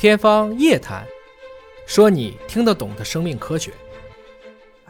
天方夜谭，说你听得懂的生命科学。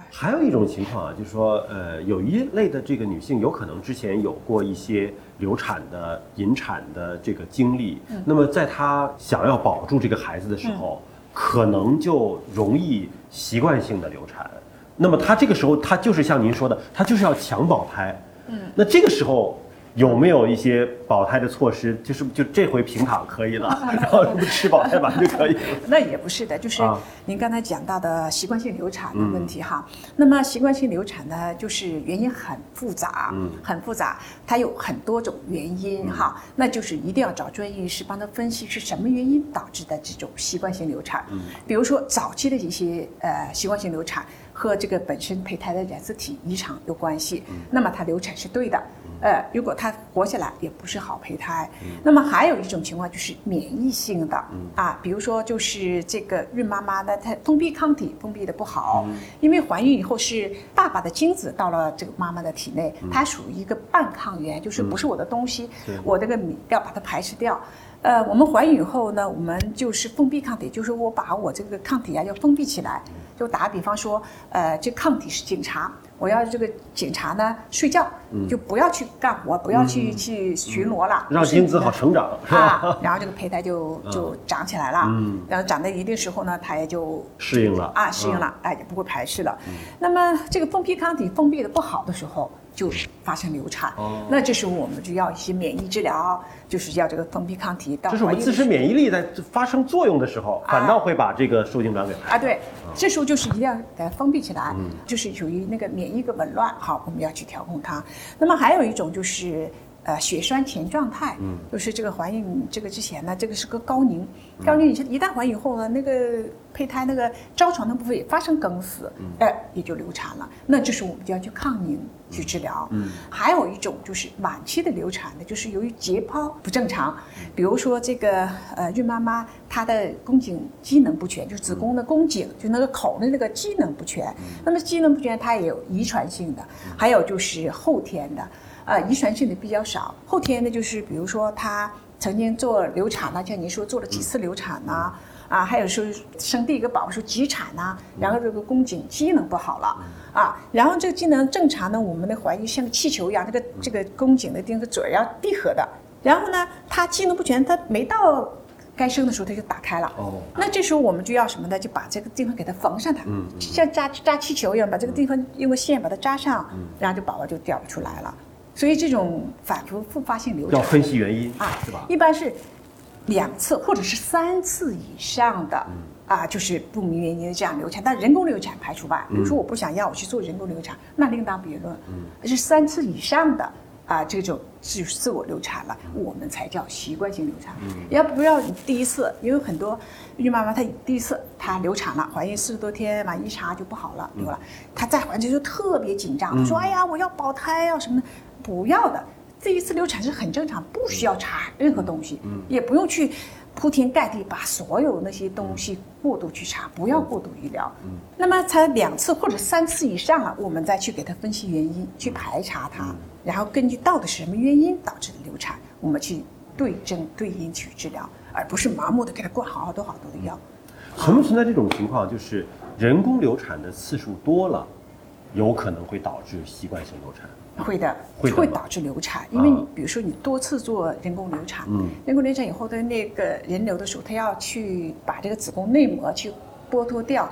还有一种情况啊，就是说，呃，有一类的这个女性有可能之前有过一些流产的、引产的这个经历，那么在她想要保住这个孩子的时候，可能就容易习惯性的流产。那么她这个时候，她就是像您说的，她就是要强保胎。嗯，那这个时候。有没有一些保胎的措施？就是就这回平躺可以了，然后吃保胎丸就可以了。那也不是的，就是您刚才讲到的习惯性流产的问题哈。那么习惯性流产呢，就是原因很复杂，很复杂，它有很多种原因哈。那就是一定要找专业医师帮他分析是什么原因导致的这种习惯性流产。比如说早期的一些呃习惯性流产和这个本身胚胎的染色体异常有关系，那么它流产是对的。呃，如果它活下来，也不是好胚胎。那么还有一种情况就是免疫性的啊，比如说就是这个孕妈妈呢，她封闭抗体封闭的不好，因为怀孕以后是爸爸的精子到了这个妈妈的体内，它属于一个半抗原，就是不是我的东西，我这个要把它排斥掉。呃，我们怀孕以后呢，我们就是封闭抗体，就是我把我这个抗体啊要封闭起来。就打个比方说，呃，这抗体是警察，我要这个警察呢睡觉，就不要去干活，不要去去巡逻了，让精子好成长，啊，然后这个胚胎就就长起来了，嗯，然后长到一定时候呢，它也就适应了，啊，适应了，哎，也不会排斥了。那么这个封闭抗体封闭的不好的时候。就发生流产，那这时候我们就要一些免疫治疗，就是要这个封闭抗体。这是我们自身免疫力在发生作用的时候，反倒会把这个受精卵给啊，对，这时候就是一定要给它封闭起来，就是属于那个免疫个紊乱，好，我们要去调控它。那么还有一种就是。呃，血栓前状态，嗯，就是这个怀孕这个之前呢，这个是个高凝，高凝一旦怀孕以后呢，那个胚胎那个着床的部分也发生梗死，哎，也就流产了。那这时候我们就要去抗凝去治疗。嗯，还有一种就是晚期的流产呢，就是由于解剖不正常，比如说这个呃孕妈妈她的宫颈机能不全，就是子宫的宫颈就那个口的那个机能不全。那么机能不全它也有遗传性的，还有就是后天的。呃，遗传性的比较少，后天的就是比如说他曾经做流产了，像您说做了几次流产呐，啊，还有说生第一个宝宝说急产呐，然后这个宫颈机能不好了，啊，然后这个机能正常呢，我们的怀孕像个气球一样，这个这个宫颈的这个嘴要闭合的，然后呢，它机能不全，它没到该生的时候它就打开了，哦，那这时候我们就要什么呢？就把这个地方给它缝上它，嗯，像扎扎气球一样，把这个地方用个线把它扎上，嗯，然后这宝宝就掉出来了。所以这种反复复发性流产要分析原因啊，是吧？一般是两次或者是三次以上的啊，就是不明原因的这样流产，但人工流产排除吧。比如说我不想要，我去做人工流产，那另当别论。嗯，是三次以上的啊，这种自自我流产了，我们才叫习惯性流产。嗯，要不要第一次？因为很多孕妈妈她第一次她流产了，怀孕四十多天嘛，一查就不好了，流了。她再怀孕就特别紧张，说：“哎呀，我要保胎啊什么的。”不要的，这一次流产是很正常，不需要查任何东西，嗯，也不用去铺天盖地把所有那些东西过度去查，不要过度医疗，嗯，那么才两次或者三次以上了，我们再去给他分析原因，去排查他，然后根据到底是什么原因导致的流产，我们去对症对因去治疗，而不是盲目的给他灌好多好多的药。存不存在这种情况，就是人工流产的次数多了，有可能会导致习惯性流产？会的，会导致流产，因为你比如说你多次做人工流产，嗯人工流产以后的那个人流的时候，他要去把这个子宫内膜去剥脱掉，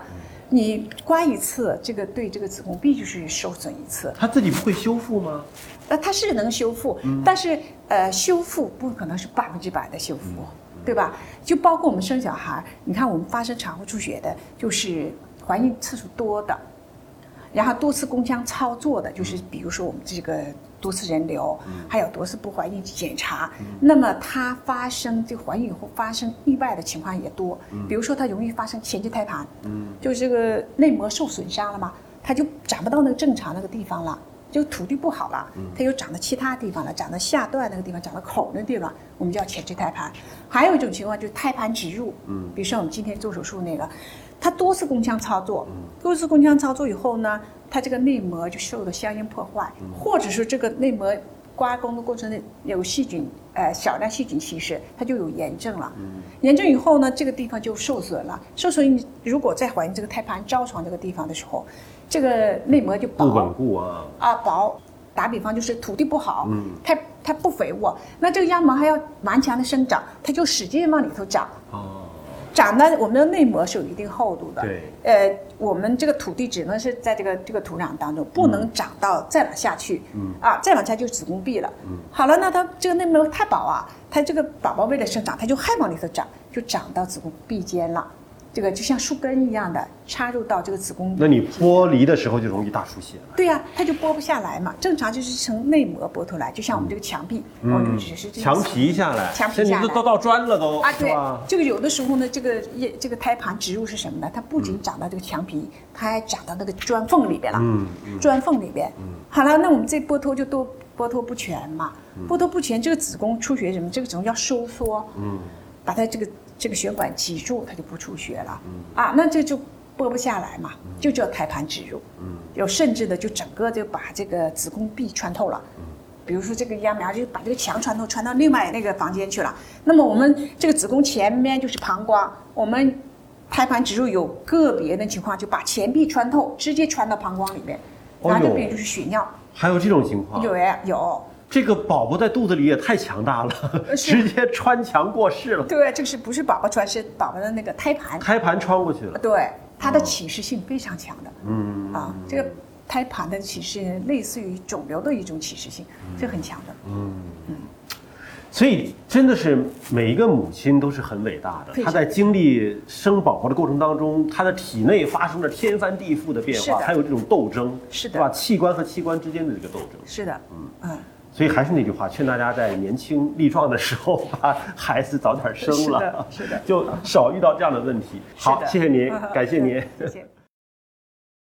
你刮一次，这个对这个子宫必须是受损一次。它自己不会修复吗？呃，它是能修复，但是呃，修复不可能是百分之百的修复，对吧？就包括我们生小孩，你看我们发生产后出血的，就是怀孕次数多的。然后多次宫腔操作的，就是比如说我们这个多次人流，还有多次不怀孕检查，那么它发生这怀孕以后发生意外的情况也多。比如说它容易发生前置胎盘，就是这个内膜受损伤了嘛，它就长不到那个正常那个地方了，就土地不好了，它又长到其他地方了，长到下段那个地方，长到口那地方，我们叫前置胎盘。还有一种情况就是胎盘植入，比如说我们今天做手术那个。它多次宫腔操作，多次宫腔操作以后呢，它这个内膜就受到相应破坏，或者说这个内膜刮宫的过程中有细菌，呃，少量细菌侵蚀，它就有炎症了。炎症以后呢，这个地方就受损了。受损，你如果再怀孕这个胎盘着床这个地方的时候，这个内膜就薄不稳固啊。啊薄。打比方就是土地不好，嗯，它它不肥沃，那这个秧苗还要顽强的生长，它就使劲往里头长。哦。长的，我们的内膜是有一定厚度的。对。呃，我们这个土地只能是在这个这个土壤当中，不能长到再往下去。嗯。啊，再往下就子宫壁了。嗯。好了，那它这个内膜太薄啊，它这个宝宝为了生长，它就还往里头长，就长到子宫壁间了。这个就像树根一样的插入到这个子宫，那你剥离的时候就容易大出血了。对呀，它就剥不下来嘛。正常就是从内膜剥脱来，就像我们这个墙壁，嗯，只是墙皮下来，墙皮下来，都到砖了都啊。对，这个有的时候呢，这个叶这个胎盘植入是什么呢？它不仅长到这个墙皮，它还长到那个砖缝里边了。嗯嗯，砖缝里边。嗯，好了，那我们这剥脱就都剥脱不全嘛。剥脱不全，这个子宫出血什么？这个子宫要收缩。嗯，把它这个。这个血管挤住，它就不出血了。啊，那这就剥不下来嘛，就叫胎盘植入。嗯，有甚至的就整个就把这个子宫壁穿透了。嗯，比如说这个秧苗就把这个墙穿透，穿到另外那个房间去了。那么我们这个子宫前面就是膀胱，我们胎盘植入有个别的情况就把前壁穿透，直接穿到膀胱里面，然后这边就是血尿。还有这种情况？有呀，有。这个宝宝在肚子里也太强大了，直接穿墙过世了。对，这个是不是宝宝穿？是宝宝的那个胎盘。胎盘穿过去了。对，它的侵蚀性非常强的。嗯啊，这个胎盘的侵蚀类似于肿瘤的一种侵蚀性，这很强的。嗯嗯，所以真的是每一个母亲都是很伟大的。她在经历生宝宝的过程当中，她的体内发生了天翻地覆的变化，还有这种斗争，是的，对吧？器官和器官之间的这个斗争。是的，嗯嗯。所以还是那句话，劝大家在年轻力壮的时候把孩子早点生了，是的，就少遇到这样的问题。好，谢谢您，感谢您，谢谢。